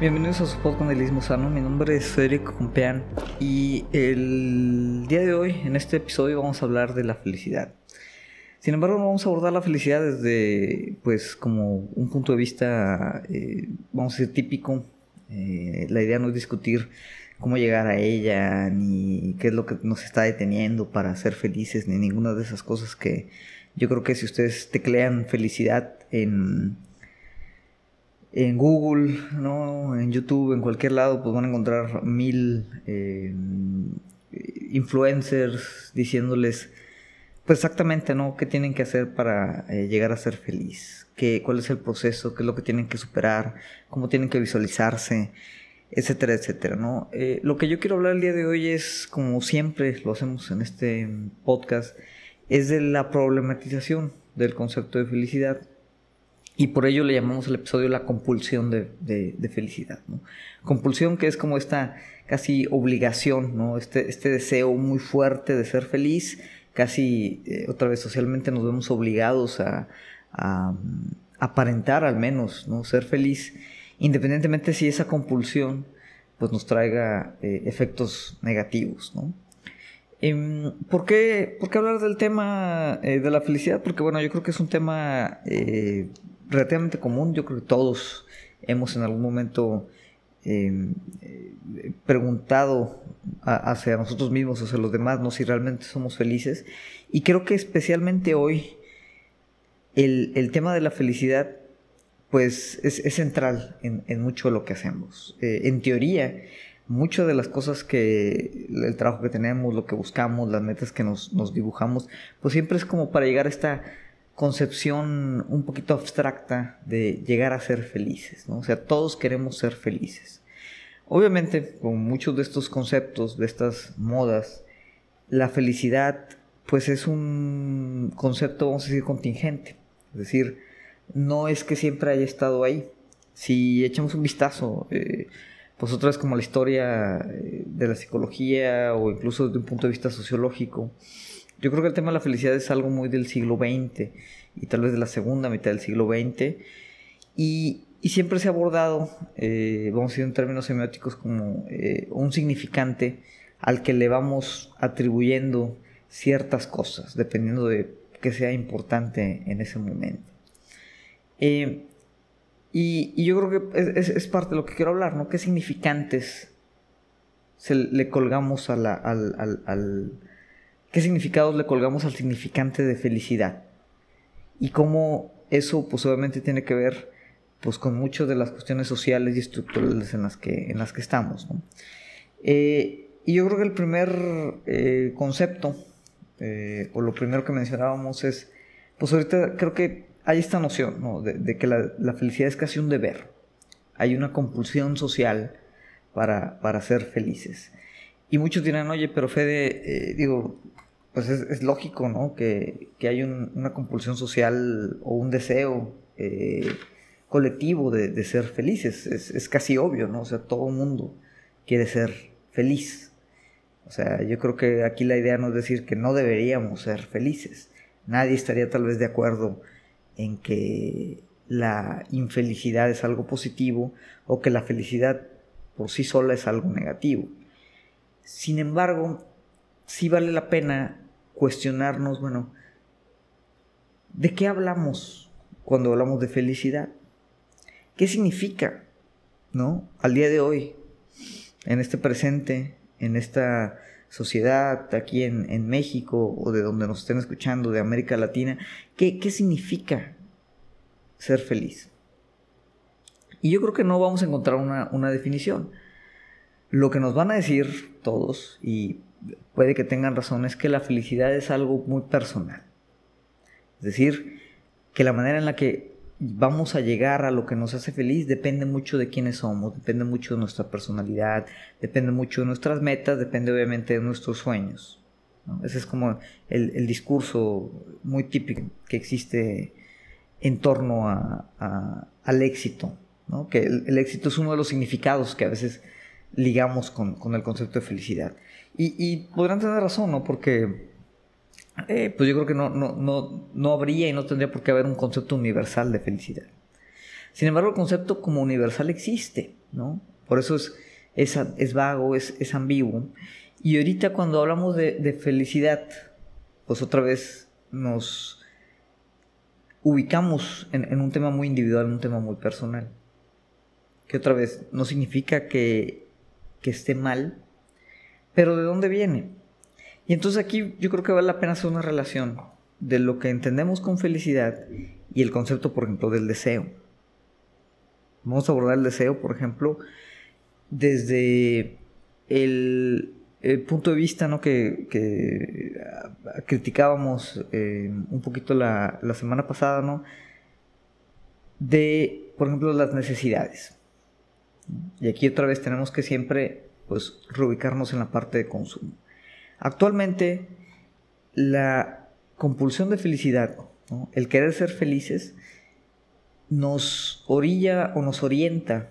Bienvenidos a su podcast Sano. Mi nombre es Federico Compeán y el día de hoy, en este episodio, vamos a hablar de la felicidad. Sin embargo, no vamos a abordar la felicidad desde, pues, como un punto de vista, eh, vamos a decir, típico. Eh, la idea no es discutir cómo llegar a ella, ni qué es lo que nos está deteniendo para ser felices, ni ninguna de esas cosas que yo creo que si ustedes teclean felicidad en, en Google, ¿no? en YouTube, en cualquier lado, pues van a encontrar mil eh, influencers diciéndoles pues exactamente, ¿no? ¿Qué tienen que hacer para eh, llegar a ser feliz? ¿Qué, ¿Cuál es el proceso? ¿Qué es lo que tienen que superar? ¿Cómo tienen que visualizarse? etcétera, etcétera, ¿no? Eh, lo que yo quiero hablar el día de hoy es, como siempre lo hacemos en este podcast, es de la problematización del concepto de felicidad. Y por ello le llamamos al episodio la compulsión de, de, felicidad. Compulsión que es como esta casi obligación, ¿no? este, este deseo muy fuerte de ser feliz, casi eh, otra vez socialmente nos vemos obligados a, a, aparentar al menos, ¿no? ser feliz independientemente si esa compulsión pues nos traiga eh, efectos negativos, ¿no? Em, ¿por, qué, hablar del tema eh, de la felicidad? Porque bueno, yo creo que es un tema relativamente común, yo creo que todos hemos en algún momento em, preguntado hacia nosotros mismos, hacia los demás, ¿no? si realmente somos felices. Y creo que especialmente hoy el, el tema de la felicidad pues es, central en, mucho de lo que hacemos. Eh, en teoría, muchas de las cosas que, el trabajo que tenemos, lo que buscamos, las metas que nos, dibujamos, pues siempre es como para llegar a esta concepción un poquito abstracta de llegar a ser felices, ¿no? O sea, todos queremos ser felices. Obviamente, con muchos de estos conceptos, de estas modas, la felicidad, pues es un concepto, vamos a decir, contingente. Es decir, no es que siempre haya estado ahí. Si echamos un vistazo, eh, pues otra vez como la historia eh, de la psicología o incluso desde un punto de vista sociológico, yo creo que el tema de la felicidad es algo muy del siglo XX y tal vez de la segunda mitad del siglo XX y, siempre se ha abordado, eh, vamos a decir en términos semióticos, como un significante al que le vamos atribuyendo ciertas cosas, dependiendo de qué sea importante en ese momento. Eh, y, yo creo que es, parte de lo que quiero hablar, ¿no? ¿Qué significantes se le colgamos al, ¿Qué significados le colgamos al significante de felicidad? Y cómo eso, pues obviamente tiene que ver pues con muchas de las cuestiones sociales y estructurales en las que, en las que estamos, eh, y yo creo que el primer eh, concepto, o lo primero que mencionábamos es, pues ahorita creo que hay esta noción de, que la, felicidad es casi un deber. Hay una compulsión social para, para ser felices. Y muchos dirán, oye, pero Fede, eh, digo, pues es, lógico, ¿no? Que, hay una compulsión social o un deseo eh, colectivo de, ser felices. Es, es, casi obvio, ¿no? O sea, todo el mundo quiere ser feliz. O sea, yo creo que aquí la idea no es decir que no deberíamos ser felices. Nadie estaría tal vez de acuerdo en que la infelicidad es algo positivo o que la felicidad por sí sola es algo negativo. Sin embargo, sí vale la pena cuestionarnos, bueno, ¿de qué hablamos cuando hablamos de felicidad? ¿Qué significa, no? Al día de hoy, en este presente, en esta sociedad, aquí en, México o de donde nos estén escuchando, de América Latina, ¿qué, qué significa ser feliz? Y yo creo que no vamos a encontrar una, una definición. Lo que nos van a decir todos, y puede que tengan razón, es que la felicidad es algo muy personal. Es decir, que la manera en la que vamos a llegar a lo que nos hace feliz depende mucho de quiénes somos, depende mucho de nuestra personalidad, depende mucho de nuestras metas, depende obviamente de nuestros sueños. Ese es como el, discurso muy típico que existe en torno al éxito, que el, éxito es uno de los significados que a veces ligamos con, el concepto de felicidad. Y, podrán tener razón, ¿no? porque eh, pues yo creo que no, no, no, no habría y no tendría por qué haber un concepto universal de felicidad. Sin embargo, el concepto como universal existe, ¿no? Por eso es, es, vago, es, es, ambiguo. Y ahorita cuando hablamos de, felicidad, pues otra vez nos ubicamos en, en un tema muy individual, en un tema muy personal. Que otra vez no significa que, que esté mal, pero ¿de dónde viene? Y entonces aquí yo creo que vale la pena hacer una relación de lo que entendemos con felicidad y el concepto, por ejemplo, del deseo. Vamos a abordar el deseo, por ejemplo, desde el, punto de vista ¿no? que, ah, criticábamos eh, un poquito la, la, semana pasada, ¿no? de, por ejemplo, las necesidades. Y aquí otra vez tenemos que siempre pues, reubicarnos en la parte de consumo. Actualmente, la compulsión de felicidad, el querer ser felices, nos orilla o nos orienta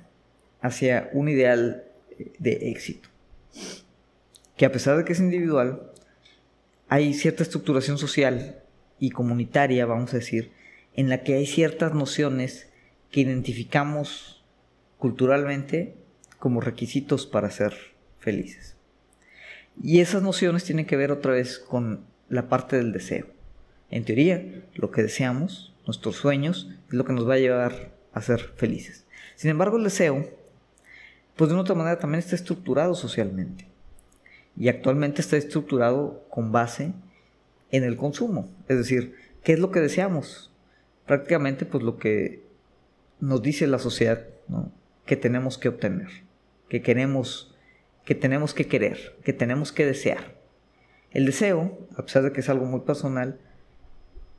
hacia un ideal de éxito. Que a pesar de que es individual, hay cierta estructuración social y comunitaria, vamos a decir, en la que hay ciertas nociones que identificamos culturalmente como requisitos para ser felices. Y esas nociones tienen que ver otra vez con la parte del deseo. En teoría, lo que deseamos, nuestros sueños, es lo que nos va a llevar a ser felices. Sin embargo, el deseo, pues de una otra manera también está estructurado socialmente. Y actualmente está estructurado con base en el consumo. Es decir, ¿qué es lo que deseamos? Prácticamente, pues lo que nos dice la sociedad que tenemos que obtener, que queremos que tenemos que querer, que tenemos que desear. El deseo, a pesar de que es algo muy personal,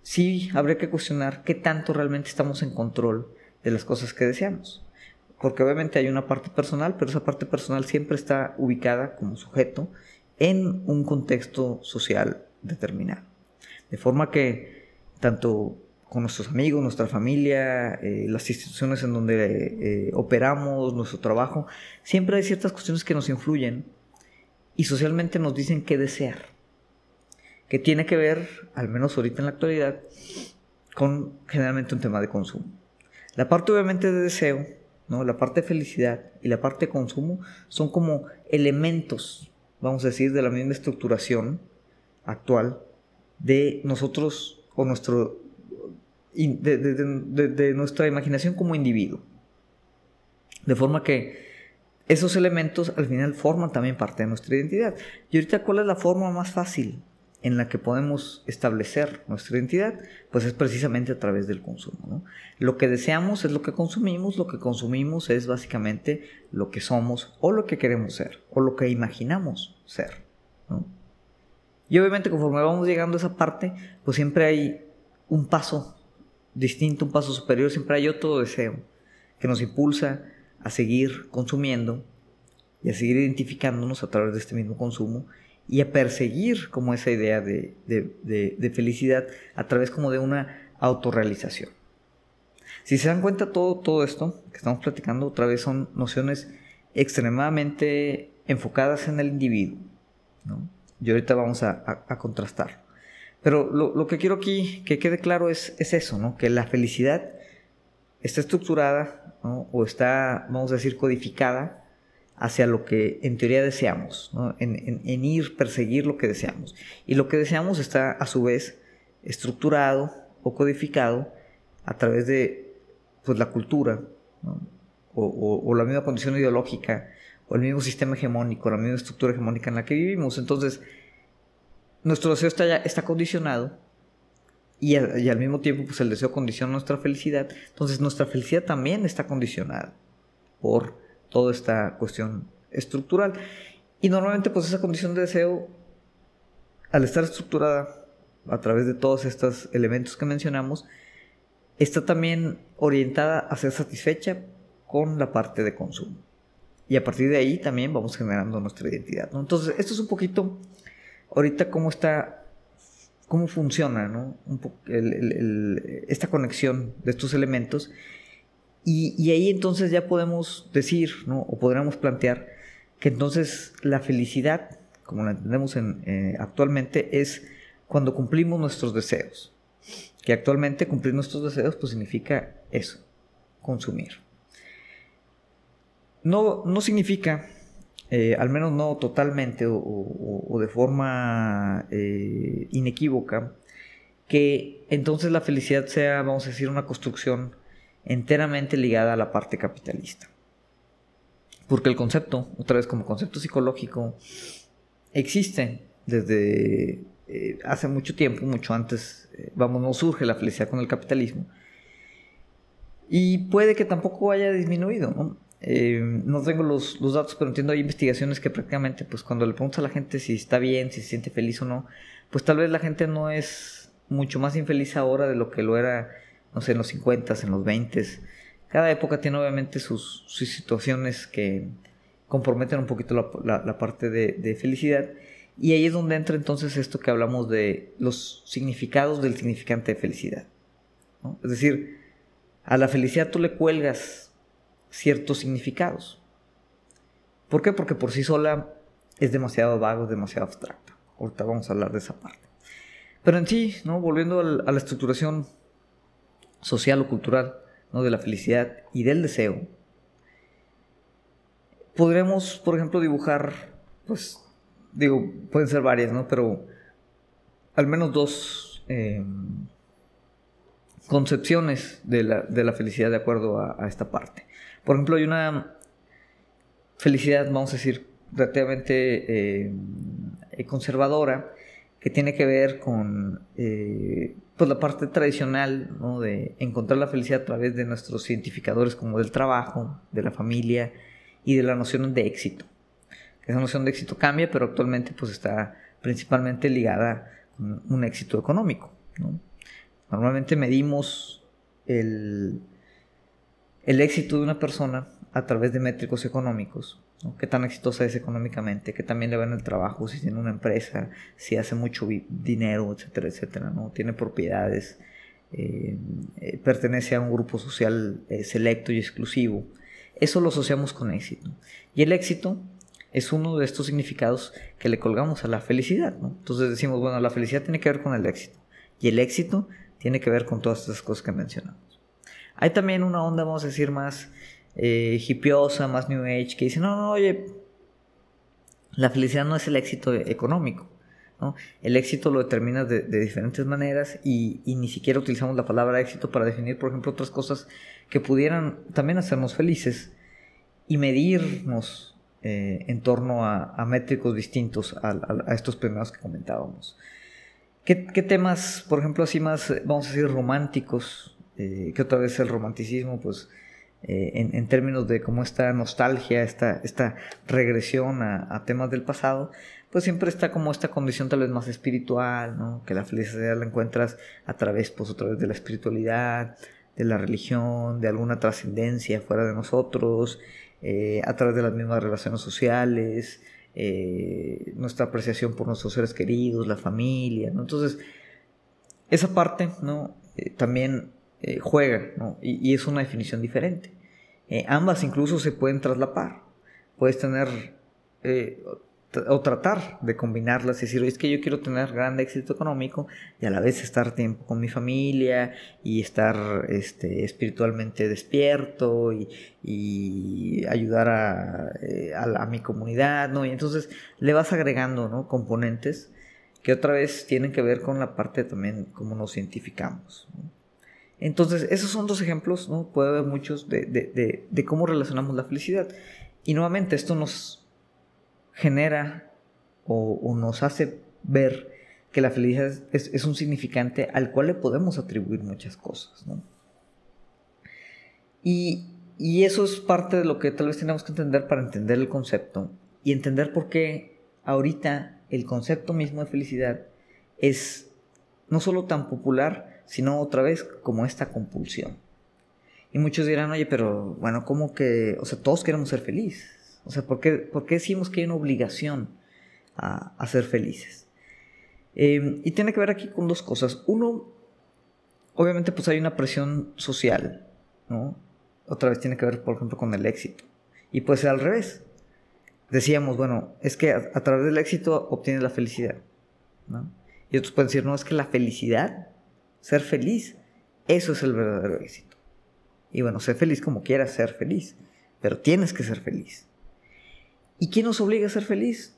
sí habría que cuestionar qué tanto realmente estamos en control de las cosas que deseamos. Porque obviamente hay una parte personal, pero esa parte personal siempre está ubicada como sujeto en un contexto social determinado. De forma que tanto con nuestros amigos, nuestra familia, eh, las instituciones en donde eh, operamos, nuestro trabajo, siempre hay ciertas cuestiones que nos influyen y socialmente nos dicen qué desear, que tiene que ver, al menos ahorita en la actualidad, con generalmente un tema de consumo. La parte obviamente de deseo, ¿no? la parte de felicidad y la parte de consumo son como elementos, vamos a decir, de la misma estructuración actual de nosotros o nuestro de, nuestra imaginación como individuo. De forma que esos elementos al final forman también parte de nuestra identidad. Y ahorita, ¿cuál es la forma más fácil en la que podemos establecer nuestra identidad? Pues es precisamente a través del consumo. Lo que deseamos es lo que consumimos, lo que consumimos es básicamente lo que somos o lo que queremos ser o lo que imaginamos ser. Y obviamente conforme vamos llegando a esa parte, pues siempre hay un paso distinto, un paso superior, siempre hay otro deseo que nos impulsa a seguir consumiendo y a seguir identificándonos a través de este mismo consumo y a perseguir como esa idea de, de, felicidad a través como de una autorrealización. Si se dan cuenta todo, todo esto que estamos platicando otra vez son nociones extremadamente enfocadas en el individuo. Y ahorita vamos a, a contrastar. Pero lo, que quiero aquí que quede claro es, eso, ¿no? Que la felicidad está estructurada o está, vamos a decir, codificada hacia lo que en teoría deseamos, en, ir, perseguir lo que deseamos. Y lo que deseamos está a su vez estructurado o codificado a través de pues, la cultura o, o, la misma condición ideológica o el mismo sistema hegemónico, la misma estructura hegemónica en la que vivimos. Entonces, nuestro deseo está, está condicionado y, al mismo tiempo pues el deseo condiciona nuestra felicidad. Entonces nuestra felicidad también está condicionada por toda esta cuestión estructural. Y normalmente pues esa condición de deseo, al estar estructurada a través de todos estos elementos que mencionamos, está también orientada a ser satisfecha con la parte de consumo. Y a partir de ahí también vamos generando nuestra identidad. Entonces, esto es un poquito ahorita cómo está, cómo funciona ¿no? esta conexión de estos elementos. Y, ahí entonces ya podemos decir, ¿no? o podríamos plantear, que entonces la felicidad, como la entendemos en, eh, actualmente, es cuando cumplimos nuestros deseos. Que actualmente cumplir nuestros deseos pues significa eso, consumir. No, no significa, eh, al menos no totalmente o, de forma eh, inequívoca, que entonces la felicidad sea, vamos a decir, una construcción enteramente ligada a la parte capitalista. Porque el concepto, otra vez como concepto psicológico, existe desde eh, hace mucho tiempo, mucho antes, vamos, no surge la felicidad con el capitalismo. Y puede que tampoco haya disminuido, ¿no? Eh, no tengo los, datos, pero entiendo hay investigaciones que prácticamente, pues cuando le preguntas a la gente si está bien, si se siente feliz o no, pues tal vez la gente no es mucho más infeliz ahora de lo que lo era, no sé, en los 50, en los 20. Cada época tiene obviamente sus, situaciones que comprometen un poquito la, parte de felicidad. Y ahí es donde entra entonces esto que hablamos de los significados del significante de felicidad. Es decir, a la felicidad tú le cuelgas ciertos significados. ¿Por qué? Porque por sí sola es demasiado vago, demasiado abstracta. Ahorita vamos a hablar de esa parte. Pero en sí, ¿no? volviendo a la estructuración social o cultural ¿no? de la felicidad y del deseo, podremos, por ejemplo, dibujar pues, digo, pueden ser varias, ¿no? Pero al menos dos eh, concepciones de la, felicidad de acuerdo a, esta parte. Por ejemplo, hay una felicidad, vamos a decir, relativamente eh, conservadora que tiene que ver con eh, pues la parte tradicional ¿no? de encontrar la felicidad a través de nuestros identificadores como del trabajo, de la familia y de la noción de éxito esa noción de éxito cambia, pero actualmente pues está principalmente ligada con un éxito económico. Normalmente medimos el, el, éxito de una persona a través de métricos económicos. Qué tan exitosa es económicamente, qué también le va en el trabajo, si tiene una empresa, si hace mucho dinero, etcétera, etcétera, ¿no? Tiene propiedades, eh, eh, pertenece a un grupo social eh, selecto y exclusivo. Eso lo asociamos con éxito. Y el éxito es uno de estos significados que le colgamos a la felicidad. Entonces decimos, bueno, la felicidad tiene que ver con el éxito y el éxito tiene que ver con todas estas cosas que mencionamos. Hay también una onda, vamos a decir, más eh, hippiosa, más New Age, que dice, no, no, oye, la felicidad no es el éxito económico. ¿no? El éxito lo determinas de, diferentes maneras y, y, ni siquiera utilizamos la palabra éxito para definir, por ejemplo, otras cosas que pudieran también hacernos felices y medirnos eh, en torno a, métricos distintos a, estos primeros que comentábamos. ¿Qué, temas, por ejemplo, así más, vamos a decir, románticos, eh, que otra vez el romanticismo, pues, eh, en, términos de cómo esta nostalgia, esta, esta regresión a, temas del pasado, pues siempre está como esta condición tal vez más espiritual, ¿no? Que la felicidad la encuentras a través, pues, otra vez de la espiritualidad, de la religión, de alguna trascendencia fuera de nosotros, eh, a través de las mismas relaciones sociales, nuestra apreciación por nuestros seres queridos, la familia, Entonces, esa parte, ¿no? Eh, juega, Y, y, es una definición diferente. ambas incluso se pueden traslapar. Puedes tener o tratar de combinarlas y decir, es que yo quiero tener gran éxito económico y a la vez estar tiempo con mi familia y estar este, espiritualmente despierto y, ayudar a, eh, mi comunidad, ¿no? Y entonces le vas agregando, ¿no? Componentes que otra vez tienen que ver con la parte también como nos identificamos. Entonces, esos son dos ejemplos, ¿no? Puede haber muchos de, de, de cómo relacionamos la felicidad. Y nuevamente, esto nos genera o, nos hace ver que la felicidad es, un significante al cual le podemos atribuir muchas cosas. Y, eso es parte de lo que tal vez tenemos que entender para entender el concepto y entender por qué ahorita el concepto mismo de felicidad es no solo tan popular, sino otra vez como esta compulsión. Y muchos dirán, oye, pero bueno, ¿cómo que, o sea, todos queremos ser felices? O sea, ¿por qué, decimos que hay una obligación a, ser felices? Em, y tiene que ver aquí con dos cosas. Uno, obviamente pues hay una presión social, ¿no? Otra vez tiene que ver, por ejemplo, con el éxito. Y puede ser al revés. Decíamos, bueno, es que a, través del éxito obtienes la felicidad, ¿no? Y otros pueden decir, no, es que la felicidad, ser feliz, eso es el verdadero éxito. Y bueno, sé feliz como quieras ser feliz, pero tienes que ser feliz. ¿Y quién nos obliga a ser feliz?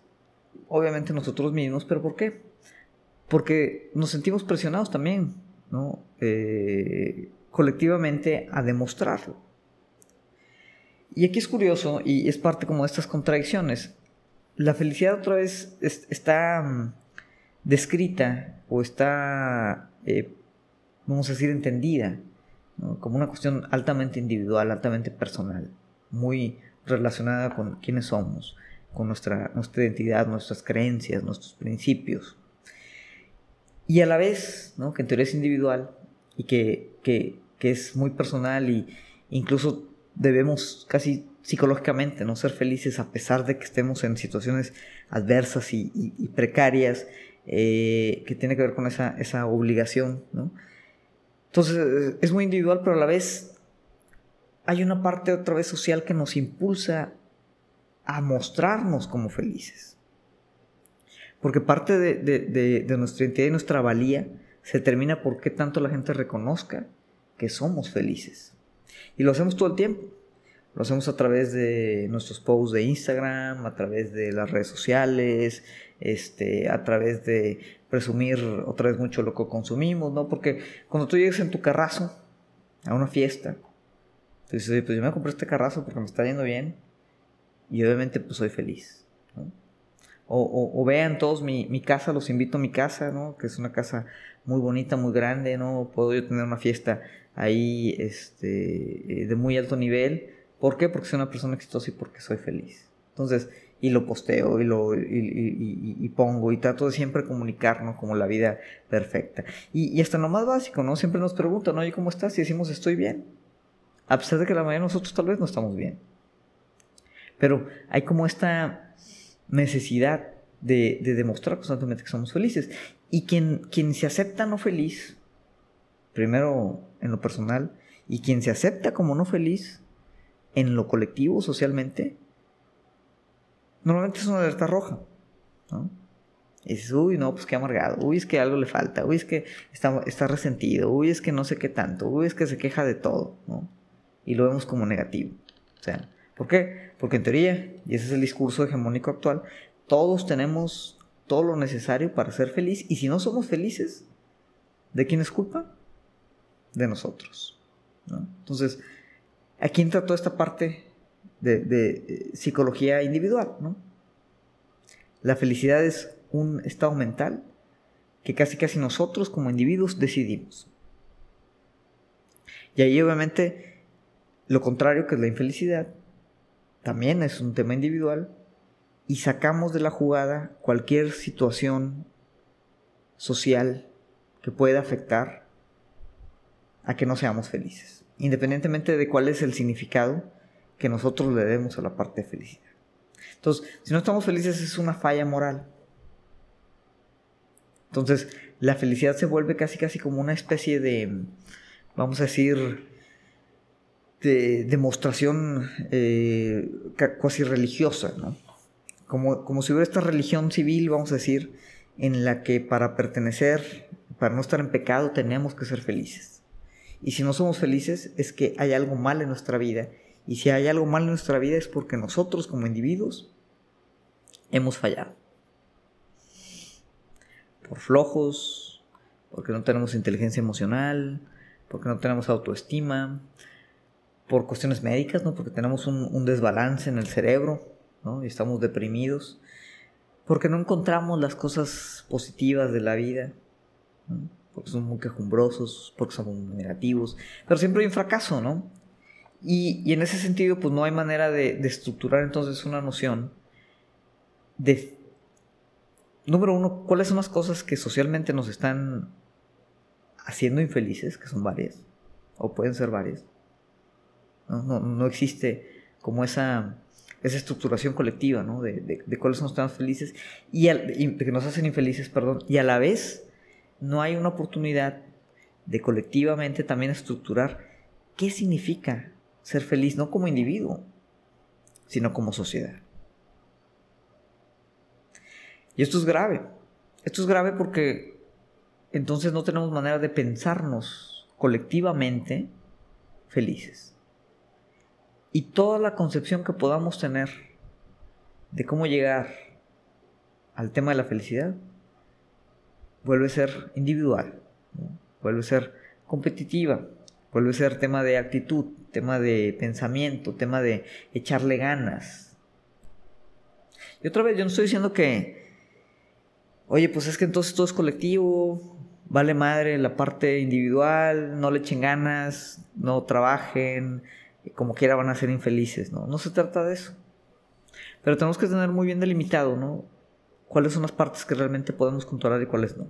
Obviamente nosotros mismos, pero ¿por qué? Porque nos sentimos presionados también, ¿no? Eh, colectivamente a demostrarlo. Y aquí es curioso y es parte como de estas contradicciones. La felicidad otra vez está mm, descrita o está, eh, vamos a decir, entendida como una cuestión altamente individual, altamente personal, muy relacionada con quiénes somos, con nuestra, nuestra identidad, nuestras creencias, nuestros principios. Y a la vez, que en teoría es individual y que, que, que es muy personal y incluso debemos casi psicológicamente no ser felices a pesar de que estemos en situaciones adversas y, precarias eh, que tiene que ver con esa, esa obligación. Entonces es muy individual, pero a la vez hay una parte otra vez social que nos impulsa a mostrarnos como felices. Porque parte de, nuestra identidad y nuestra valía se determina por qué tanto la gente reconozca que somos felices. Y lo hacemos todo el tiempo. Lo hacemos a través de nuestros posts de Instagram, a través de las redes sociales, este, a través de presumir otra vez mucho lo que consumimos, ¿no? Porque cuando tú llegas en tu carrazo a una fiesta, tú dices, pues yo me compré este carrazo porque me está yendo bien y obviamente pues soy feliz, ¿no? O, vean todos mi, mi, casa, los invito a mi casa, ¿no? Que es una casa muy bonita, muy grande, ¿no? Puedo yo tener una fiesta ahí este, de muy alto nivel. ¿Por qué? Porque soy una persona exitosa y porque soy feliz. Entonces, y lo posteo y lo y, pongo y trato de siempre comunicarnos como la vida perfecta. Y, hasta lo más básico, ¿no? Siempre nos preguntan, oye, ¿cómo estás? Y decimos, estoy bien. A pesar de que la mayoría de nosotros tal vez no estamos bien. Pero hay como esta necesidad de, demostrar constantemente que somos felices. Y quien, quien se acepta no feliz, primero en lo personal, y quien se acepta como no feliz en lo colectivo, socialmente, normalmente es una alerta roja. ¿no? Y dices, uy, no, pues qué amargado, uy, es que algo le falta, uy, es que está, está resentido, uy, es que no sé qué tanto, uy, es que se queja de todo, ¿no? Y lo vemos como negativo. ¿por qué? Porque en teoría, y ese es el discurso hegemónico actual, todos tenemos todo lo necesario para ser feliz, y si no somos felices, ¿de quién es culpa? De nosotros. ¿no? Entonces, aquí entra toda esta parte de, eh, psicología individual, ¿no? La felicidad es un estado mental que casi casi nosotros como individuos decidimos. Y ahí obviamente lo contrario que es la infelicidad también es un tema individual y sacamos de la jugada cualquier situación social que pueda afectar a que no seamos felices, independientemente de cuál es el significado que nosotros le demos a la parte de felicidad. Entonces, si no estamos felices es una falla moral. Entonces, la felicidad se vuelve casi casi como una especie de, vamos a decir, de demostración eh, casi religiosa, ¿no? Como, como si hubiera esta religión civil, vamos a decir, en la que para pertenecer, para no estar en pecado, tenemos que ser felices. Y si no somos felices, es que hay algo mal en nuestra vida y si hay algo mal en nuestra vida es porque nosotros como individuos hemos fallado. Por flojos, porque no tenemos inteligencia emocional, porque no tenemos autoestima, por cuestiones médicas, ¿no? porque tenemos un, desbalance en el cerebro ¿no? y estamos deprimidos, porque no encontramos las cosas positivas de la vida, porque somos muy quejumbrosos, porque somos negativos, pero siempre hay un fracaso, ¿no? Y, en ese sentido, pues no hay manera de, estructurar entonces una noción de, número uno, cuáles son las cosas que socialmente nos están haciendo infelices, que son varias, o pueden ser varias. No, existe como esa, esa estructuración colectiva, ¿no? De, cuáles son los temas felices y, y, que nos hacen infelices, perdón, y a la vez no hay una oportunidad de colectivamente también estructurar qué significa ser feliz no como individuo, sino como sociedad. Y esto es grave. Esto es grave porque entonces no tenemos manera de pensarnos colectivamente felices. Y toda la concepción que podamos tener de cómo llegar al tema de la felicidad vuelve a ser individual, vuelve a ser competitiva, vuelve a ser tema de actitud, tema de pensamiento, tema de echarle ganas. Y otra vez, yo no estoy diciendo que, oye, pues es que entonces todo es colectivo, vale madre la parte individual, no le echen ganas, no trabajen, como quiera van a ser infelices, ¿no? No se trata de eso. Pero tenemos que tener muy bien delimitado, ¿no? Cuáles son las partes que realmente podemos controlar y cuáles no.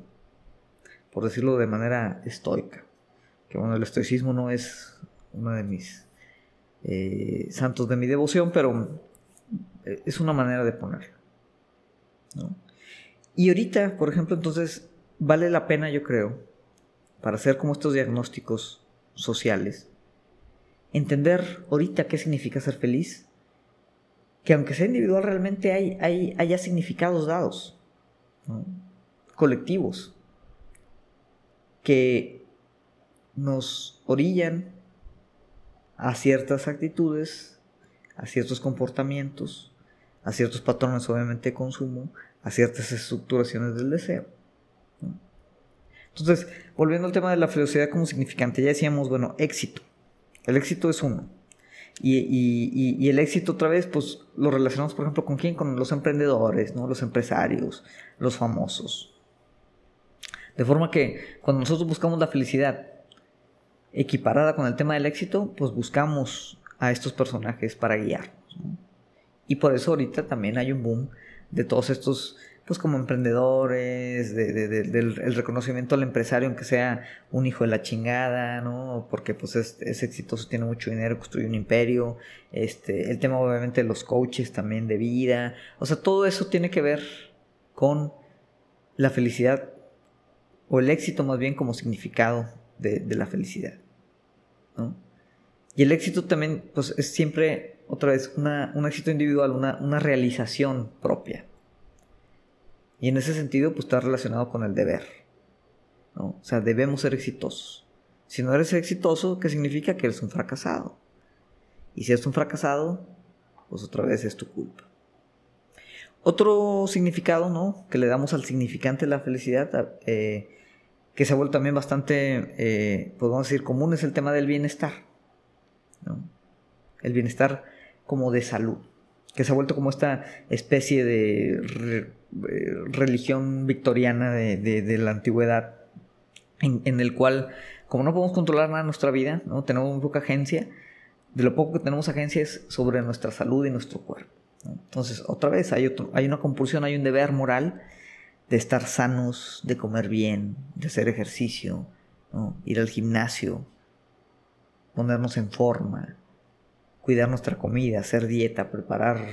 Por decirlo de manera estoica. Que bueno, el estoicismo no es uno de mis eh, santos de mi devoción, pero eh, es una manera de ponerlo. Y ahorita, por ejemplo, entonces, vale la pena, yo creo, para hacer como estos diagnósticos sociales, entender ahorita qué significa ser feliz, que aunque sea individual, realmente hay, hay haya significados dados, colectivos, que nos orillan a ciertas actitudes, a ciertos comportamientos, a ciertos patrones obviamente de consumo, a ciertas estructuraciones del deseo. Entonces, volviendo al tema de la felicidad como significante, ya decíamos, bueno, éxito. El éxito es uno. Y, el éxito otra vez, pues lo relacionamos, por ejemplo, con quién? Con los emprendedores, ¿no? Los empresarios, los famosos. De forma que cuando nosotros buscamos la felicidad equiparada con el tema del éxito, pues buscamos a estos personajes para guiarnos. Y por eso ahorita también hay un boom de todos estos pues como emprendedores, del el reconocimiento al empresario, aunque sea un hijo de la chingada, ¿no? Porque pues es, exitoso, tiene mucho dinero, construye un imperio, este, el tema obviamente de los coaches también de vida, o sea, todo eso tiene que ver con la felicidad, o el éxito más bien como significado de, la felicidad, ¿no? Y el éxito también, pues es siempre, otra vez, una, un éxito individual, una, una realización propia. Y en ese sentido, pues está relacionado con el deber. ¿no? O sea, debemos ser exitosos. Si no eres exitoso, ¿qué significa? Que eres un fracasado. Y si eres un fracasado, pues otra vez es tu culpa. Otro significado, ¿no? Que le damos al significante de la felicidad, eh, que se ha vuelto también bastante, eh, podemos decir, común, es el tema del bienestar. El bienestar como de salud, que se ha vuelto como esta especie de eh, religión victoriana de, la antigüedad, en, el cual, como no podemos controlar nada en nuestra vida, ¿no? tenemos muy poca agencia, de lo poco que tenemos agencia es sobre nuestra salud y nuestro cuerpo. Entonces, otra vez, hay, hay una compulsión, hay un deber moral de estar sanos, de comer bien, de hacer ejercicio, ir al gimnasio, ponernos en forma, cuidar nuestra comida, hacer dieta, preparar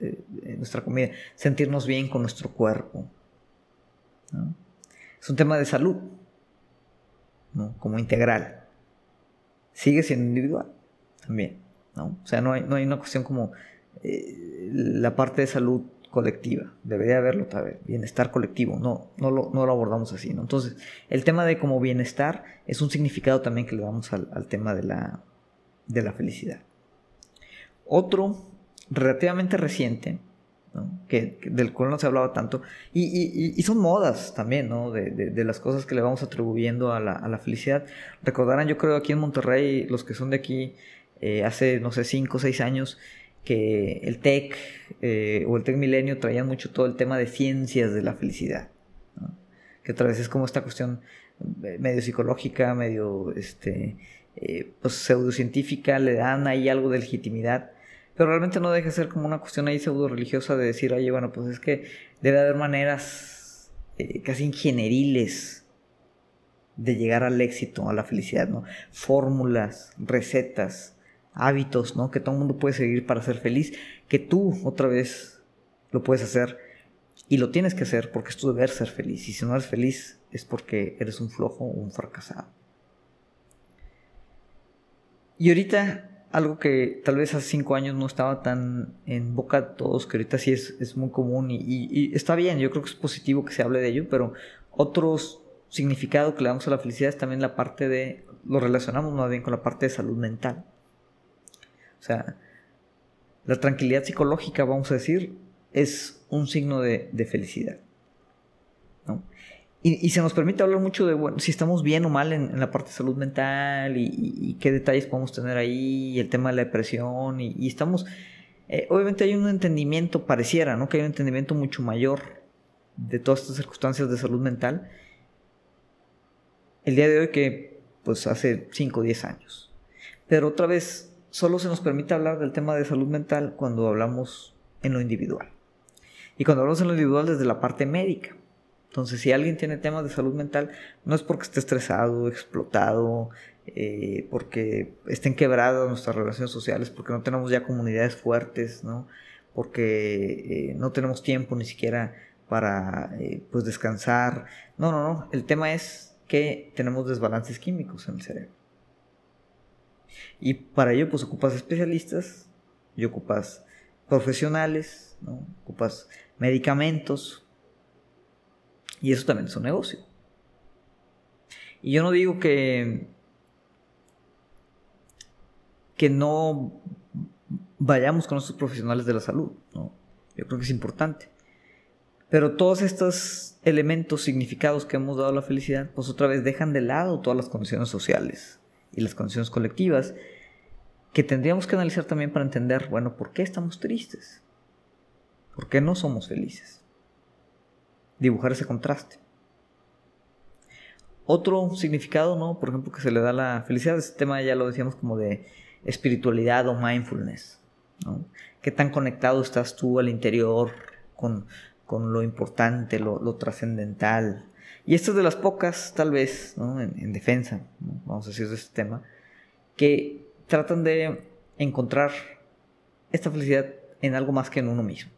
eh, nuestra comida, sentirnos bien con nuestro cuerpo. Es un tema de salud, como integral. Sigue siendo individual también. ¿no? O sea, no hay, no hay una cuestión como eh, la parte de salud colectiva. Debería haberlo vez Bienestar colectivo. No, no lo, no lo abordamos así. ¿no? Entonces, el tema de como bienestar es un significado también que le damos al, al tema de la, de la felicidad. Otro relativamente reciente, que, del cual no se hablaba tanto, y, son modas también, ¿no? De, las cosas que le vamos atribuyendo a la, felicidad. Recordarán, yo creo, aquí en Monterrey, los que son de aquí, eh, hace, no sé, 5 o 6 años, que el TEC eh, o el TEC Milenio traían mucho todo el tema de ciencias de la felicidad, que otra vez es como esta cuestión eh, medio psicológica, medio este, pues, pseudocientífica, le dan ahí algo de legitimidad pero realmente no deja de ser como una cuestión ahí pseudo religiosa de decir, oye, bueno, pues es que debe haber maneras eh, casi ingenieriles de llegar al éxito, a la felicidad, ¿no? Fórmulas, recetas, hábitos, ¿no? Que todo el mundo puede seguir para ser feliz, que tú otra vez lo puedes hacer y lo tienes que hacer porque es tu deber ser feliz. Y si no eres feliz es porque eres un flojo o un fracasado. Y ahorita algo que tal vez hace cinco años no estaba tan en boca de todos, que ahorita sí es, muy común y, está bien, yo creo que es positivo que se hable de ello, pero otros significado que le damos a la felicidad es también la parte de, lo relacionamos más bien con la parte de salud mental. O sea, la tranquilidad psicológica, vamos a decir, es un signo de, felicidad. Y, se nos permite hablar mucho de bueno, si estamos bien o mal en, la parte de salud mental y, qué detalles podemos tener ahí, el tema de la depresión, y, estamos, eh, obviamente hay un entendimiento, pareciera, ¿no? Que hay un entendimiento mucho mayor de todas estas circunstancias de salud mental el día de hoy que pues hace 5 o 10 años. Pero otra vez, solo se nos permite hablar del tema de salud mental cuando hablamos en lo individual. Y cuando hablamos en lo individual desde la parte médica. Entonces, si alguien tiene temas de salud mental, no es porque esté estresado, explotado, eh, porque estén quebradas nuestras relaciones sociales, porque no tenemos ya comunidades fuertes, ¿no? Porque eh, no tenemos tiempo ni siquiera para eh, pues descansar. No, no, no. El tema es que tenemos desbalances químicos en el cerebro. Y para ello pues ocupas especialistas y ocupas profesionales, ¿no? ocupas medicamentos, y eso también es un negocio. Y yo no digo que, que no vayamos con estos profesionales de la salud, ¿no? Yo creo que es importante. Pero todos estos elementos, significados que hemos dado a la felicidad, pues otra vez dejan de lado todas las condiciones sociales y las condiciones colectivas que tendríamos que analizar también para entender, bueno, ¿por qué estamos tristes? ¿Por qué no somos felices? dibujar ese contraste. Otro significado, ¿no? Por ejemplo, que se le da a la felicidad, este tema ya lo decíamos como de espiritualidad o mindfulness, ¿no? ¿Qué tan conectado estás tú al interior con, lo importante, lo, trascendental? Y esto es de las pocas, tal vez, ¿no? en, defensa, vamos a decir, de este tema, que tratan de encontrar esta felicidad en algo más que en uno mismo,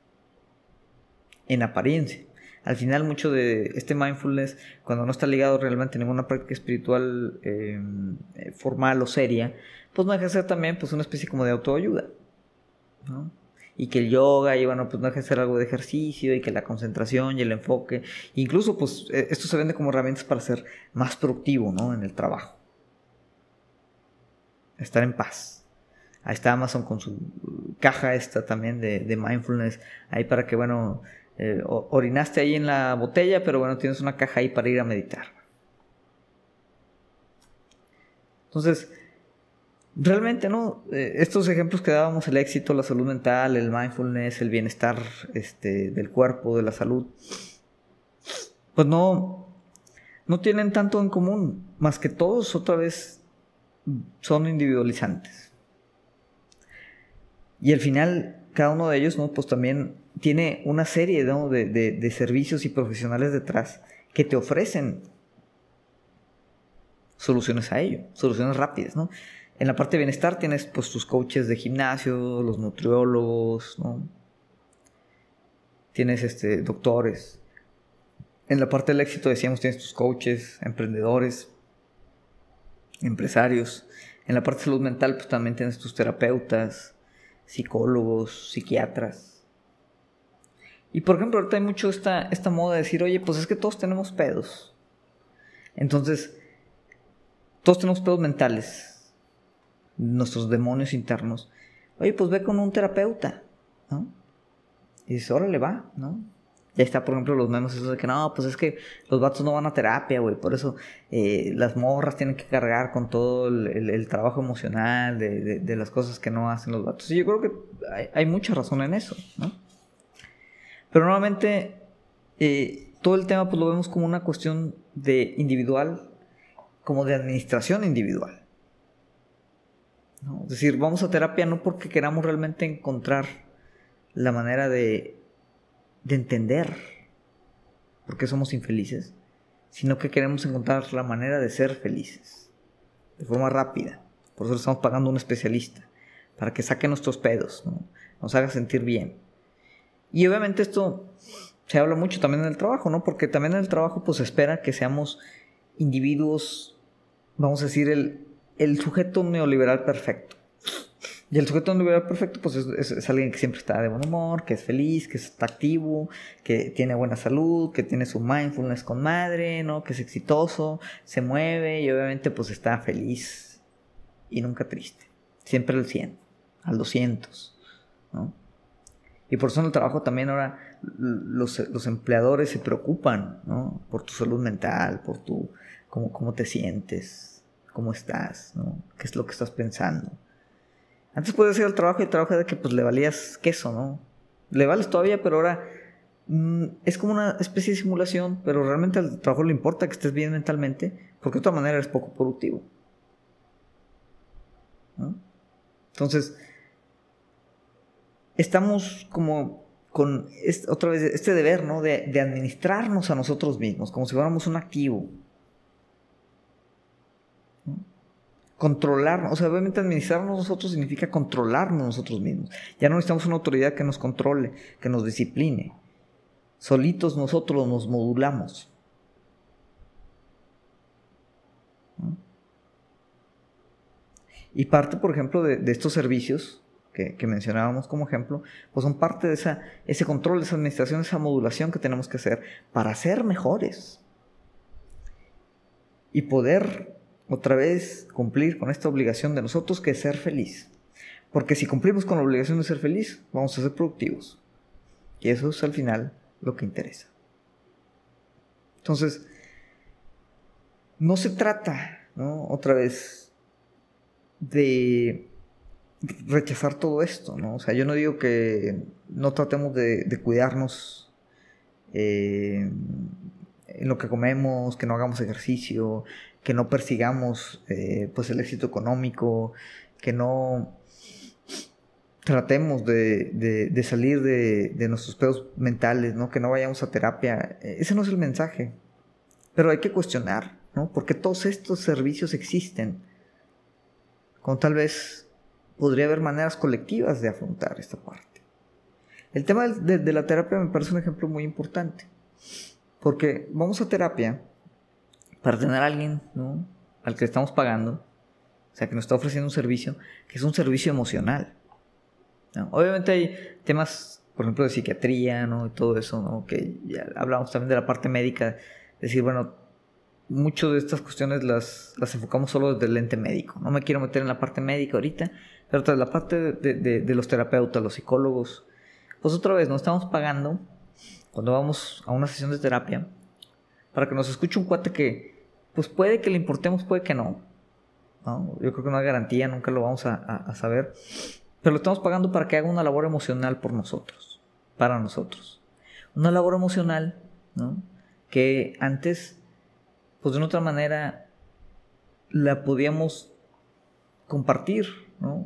en apariencia al final mucho de este mindfulness, cuando no está ligado realmente a ninguna práctica espiritual eh, formal o seria, pues no deja de también pues una especie como de autoayuda, ¿no? Y que el yoga, y bueno, pues no ser algo de ejercicio, y que la concentración y el enfoque, incluso pues e, esto se vende como herramientas para ser más productivo, ¿no? En el trabajo. Estar en paz. Ahí está Amazon con su caja esta también de, de mindfulness, ahí para que, bueno, eh, orinaste ahí en la botella, pero bueno, tienes una caja ahí para ir a meditar. Entonces, realmente, ¿no? Eh, estos ejemplos que dábamos, el éxito, la salud mental, el mindfulness, el bienestar este, del cuerpo, de la salud, pues no, no tienen tanto en común, más que todos otra vez son individualizantes. Y al final, cada uno de ellos, ¿no? Pues también tiene una serie de, servicios y profesionales detrás que te ofrecen soluciones a ello, soluciones rápidas, ¿no? En la parte de bienestar tienes pues tus coaches de gimnasio, los nutriólogos, ¿no? Tienes este, doctores. En la parte del éxito decíamos tienes tus coaches, emprendedores, empresarios. En la parte de salud mental pues también tienes tus terapeutas, psicólogos, psiquiatras. Y por ejemplo, ahorita hay mucho esta, esta moda de decir, oye, pues es que todos tenemos pedos. Entonces, todos tenemos pedos mentales, nuestros demonios internos. Oye, pues ve con un terapeuta, ¿no? Y dices, órale, va, ¿no? Ya está, por ejemplo, los memes esos de que no, pues es que los vatos no van a terapia, güey. Por eso eh, las morras tienen que cargar con todo el, trabajo emocional de, las cosas que no hacen los vatos. Y yo creo que hay, mucha razón en eso, ¿no? Pero normalmente eh, todo el tema pues lo vemos como una cuestión de individual, como de administración individual. Es decir, vamos a terapia no porque queramos realmente encontrar la manera de, de entender por qué somos infelices, sino que queremos encontrar la manera de ser felices, de forma rápida. Por eso estamos pagando a un especialista, para que saque nuestros pedos, nos haga sentir bien. Y obviamente esto se habla mucho también en el trabajo, ¿no? Porque también en el trabajo pues espera que seamos individuos, vamos a decir, el, el sujeto neoliberal perfecto. Y el sujeto individual perfecto, pues es, alguien que siempre está de buen humor, que es feliz, que está activo, que tiene buena salud, que tiene su mindfulness con madre, ¿no? Que es exitoso, se mueve y obviamente pues está feliz y nunca triste. Siempre al 100, al 200, ¿no? Y por eso en el trabajo también ahora los, los empleadores se preocupan, ¿no? Por tu salud mental, por tu, cómo, cómo te sientes, cómo estás, ¿no? ¿Qué es lo que estás pensando? Antes podías ir al trabajo y el trabajo de que pues le valías queso, ¿no? Le vales todavía, pero ahora mm, es como una especie de simulación, pero realmente al trabajo le importa que estés bien mentalmente, porque de otra manera eres poco productivo. Entonces, estamos como con otra vez este deber, ¿no? De administrarnos a nosotros mismos, como si fuéramos un activo. Controlarnos, o sea, obviamente administrarnos nosotros significa controlarnos nosotros mismos. Ya no necesitamos una autoridad que nos controle, que nos discipline. Solitos nosotros nos modulamos. Y parte, por ejemplo, de, estos servicios que, mencionábamos como ejemplo, pues son parte de esa, ese control, de esa administración, esa modulación que tenemos que hacer para ser mejores. Y poder otra vez cumplir con esta obligación de nosotros que es ser feliz. Porque si cumplimos con la obligación de ser feliz, vamos a ser productivos. Y eso es al final lo que interesa. Entonces, no se trata, ¿no? Otra vez, de rechazar todo esto, ¿no? O sea, yo no digo que no tratemos de, cuidarnos eh, en lo que comemos, que no hagamos ejercicio, que no persigamos eh, pues el éxito económico, que no tratemos de, salir de, nuestros pedos mentales, ¿no? que no vayamos a terapia. Ese no es el mensaje. Pero hay que cuestionar, ¿no? Porque todos estos servicios existen. Con tal vez podría haber maneras colectivas de afrontar esta parte. El tema de la terapia me parece un ejemplo muy importante. Porque vamos a terapia para tener a alguien, ¿no? Al que estamos pagando, o sea, que nos está ofreciendo un servicio, que es un servicio emocional. Obviamente hay temas, por ejemplo, de psiquiatría, ¿no? Y todo eso, ¿no? Que ya hablamos también de la parte médica, decir, bueno, muchas de estas cuestiones las, las enfocamos solo desde el lente médico. No me quiero meter en la parte médica ahorita, pero tras la parte de, de los terapeutas, los psicólogos, pues otra vez, nos estamos pagando cuando vamos a una sesión de terapia para que nos escuche un cuate que, pues puede que le importemos, puede que no. Yo creo que no hay garantía, nunca lo vamos a, saber. Pero lo estamos pagando para que haga una labor emocional por nosotros, para nosotros. Una labor emocional, ¿no? Que antes, pues de otra manera, la podíamos compartir, ¿no?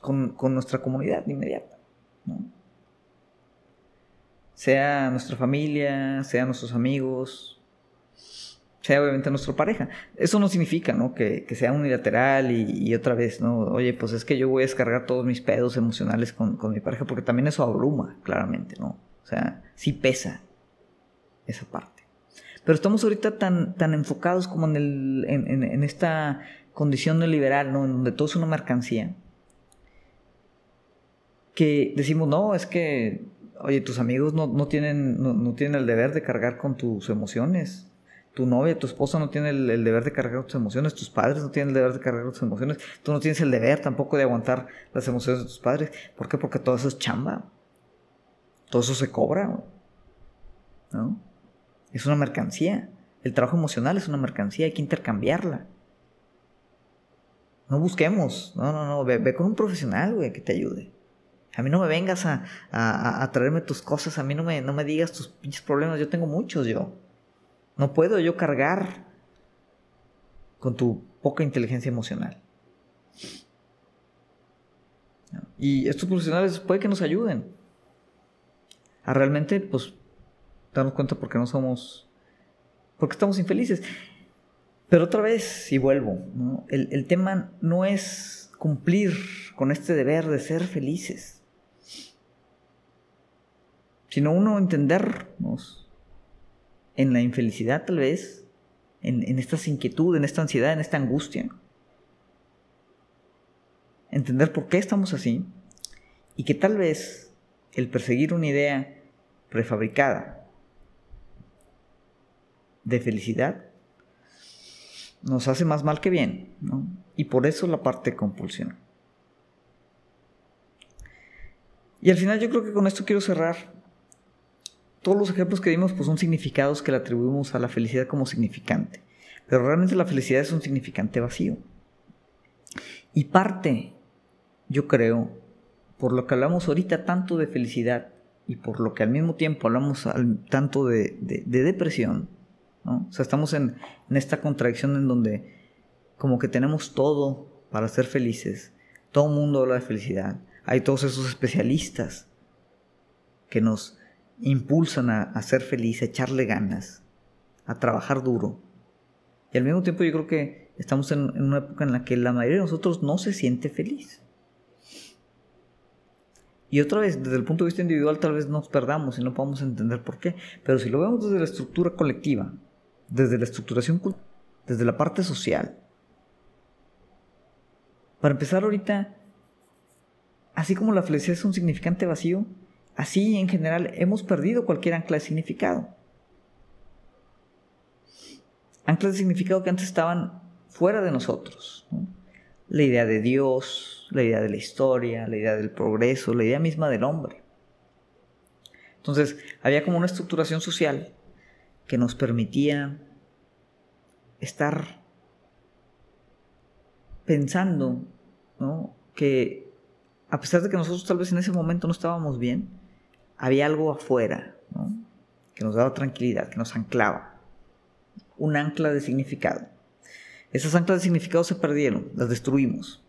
Con, con nuestra comunidad inmediata, ¿no? Sea nuestra familia, sea nuestros amigos, sea obviamente nuestra pareja. Eso no significa, ¿no? Que, sea unilateral y, otra vez, ¿no? Oye, pues es que yo voy a descargar todos mis pedos emocionales con, mi pareja, porque también eso abruma, claramente, ¿no? O sea, sí pesa esa parte. Pero estamos ahorita tan, tan enfocados como en, el, en, esta condición neoliberal, ¿no? En donde todo es una mercancía. Que decimos, no, es que, oye, tus amigos no, no tienen, no tienen el deber de cargar con tus emociones tu novia, tu esposa no tiene el, deber de cargar tus emociones, tus padres no tienen el deber de cargar tus emociones, tú no tienes el deber tampoco de aguantar las emociones de tus padres. ¿Por qué? Porque todo eso es chamba. Todo eso se cobra. ¿No? Es una mercancía. El trabajo emocional es una mercancía, hay que intercambiarla. No busquemos, no, no, no, ve, con un profesional, güey, que te ayude. A mí no me vengas a, a, traerme tus cosas, a mí no me, no me digas tus pinches problemas, yo tengo muchos yo. No puedo yo cargar con tu poca inteligencia emocional. Y estos profesionales puede que nos ayuden a realmente, pues, darnos cuenta porque no somos, porque estamos infelices. Pero otra vez, y vuelvo, el, el tema no es cumplir con este deber de ser felices, sino uno entendernos en la infelicidad tal vez, en, esta inquietud, en esta ansiedad, en esta angustia. entender por qué estamos así y que tal vez el perseguir una idea prefabricada de felicidad nos hace más mal que bien. Y por eso la parte de compulsión. Y al final yo creo que con esto quiero cerrar. Todos los ejemplos que dimos pues son significados que le atribuimos a la felicidad como significante. Pero realmente la felicidad es un significante vacío. Y parte, yo creo, por lo que hablamos ahorita tanto de felicidad y por lo que al mismo tiempo hablamos tanto de, depresión, ¿no? O sea, estamos en, en esta contradicción en donde como que tenemos todo para ser felices. Todo el mundo habla de felicidad hay todos esos especialistas que nos impulsan a, ser felices, a echarle ganas, a trabajar duro. Y al mismo tiempo yo creo que estamos en, una época en la que la mayoría de nosotros no se siente feliz. Y otra vez, desde el punto de vista individual tal vez nos perdamos y no podamos entender por qué. Pero si lo vemos desde la estructura colectiva, desde la estructuración, desde la parte social, para empezar ahorita, Así como la felicidad es un significante vacío, así en general hemos perdido cualquier ancla de significado. Anclas de significado que antes estaban fuera de nosotros. La idea de Dios, la idea de la historia, la idea del progreso, la idea misma del hombre. Entonces, había como una estructuración social que nos permitía estar pensando que a pesar de que nosotros tal vez en ese momento no estábamos bien, había algo afuera que nos daba tranquilidad, que nos anclaba. Un ancla de significado. Esas anclas de significado se perdieron, las destruimos.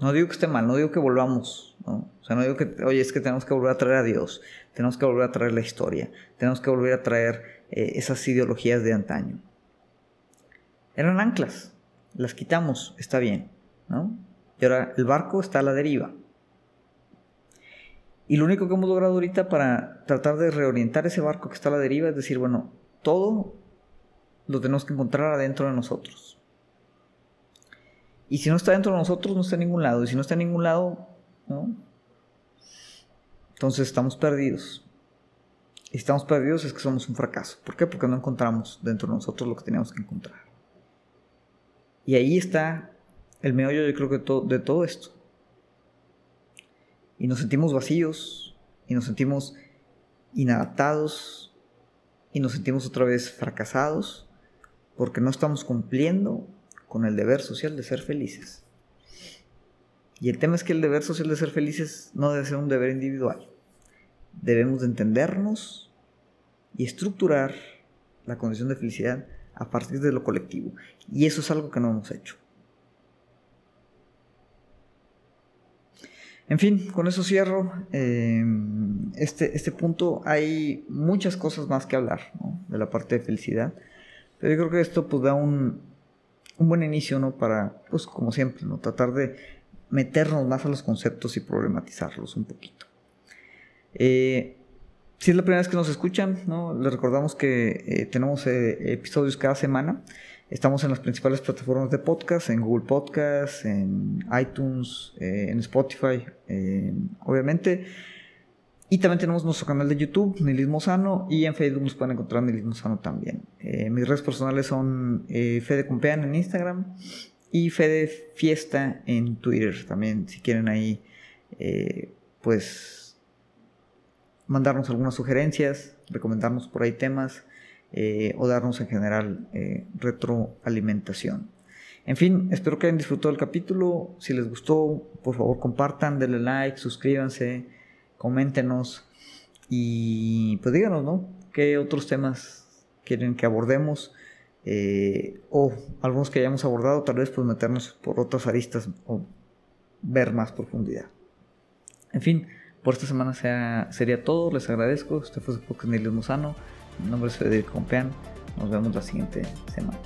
No digo que esté mal, no digo que volvamos. O sea, no digo que, oye, es que tenemos que volver a traer a Dios, tenemos que volver a traer la historia, tenemos que volver a traer eh, esas ideologías de antaño. Eran anclas, las quitamos, está bien, ¿no? Y ahora el barco está a la deriva. Y lo único que hemos logrado ahorita para tratar de reorientar ese barco que está a la deriva es decir, bueno, todo lo tenemos que encontrar adentro de nosotros. Y si no está dentro de nosotros, no está en ningún lado. Y si no está en ningún lado, ¿no? Entonces estamos perdidos. Y estamos perdidos es que somos un fracaso. ¿Por qué? Porque no encontramos dentro de nosotros lo que teníamos que encontrar. Y ahí está el meollo yo creo que de todo esto. Y nos sentimos vacíos, y nos sentimos inadaptados, y nos sentimos otra vez fracasados, porque no estamos cumpliendo con el deber social de ser felices. Y el tema es que el deber social de ser felices no debe ser un deber individual. Debemos de entendernos y estructurar la condición de felicidad a partir de lo colectivo. Y eso es algo que no hemos hecho. En fin, con eso cierro em, este, este punto. Hay muchas cosas más que hablar de la parte de felicidad. Pero yo creo que esto pues da un, un buen inicio ¿no? para, pues como siempre, ¿no? tratar de meternos más a los conceptos y problematizarlos un poquito. Eh, si es la primera vez que nos escuchan, ¿no? les recordamos que eh, tenemos eh, episodios cada semana. Estamos en las principales plataformas de podcast, en Google Podcast, en iTunes, eh, en Spotify, obviamente. Y también tenemos nuestro canal de YouTube, Nilismo Sano, y en Facebook nos pueden encontrar Nilismo Sano también. Eh, mis redes personales son eh, Fede Compean en Instagram y Fede Fiesta en Twitter también, si quieren ahí, pues mandarnos algunas sugerencias, recomendarnos por ahí temas. Eh, o darnos en general eh, retroalimentación. En fin, espero que hayan disfrutado el capítulo. Si les gustó, por favor compartan, denle like, suscríbanse, coméntenos y pues díganos, ¿no? ¿Qué otros temas quieren que abordemos? Eh, o algunos que hayamos abordado, tal vez pues meternos por otras aristas o ver más profundidad. En fin, por esta semana sería todo. Les agradezco. Este fue su podcast Musano. Mi nombre es Federico Compeán. Nos vemos la siguiente semana.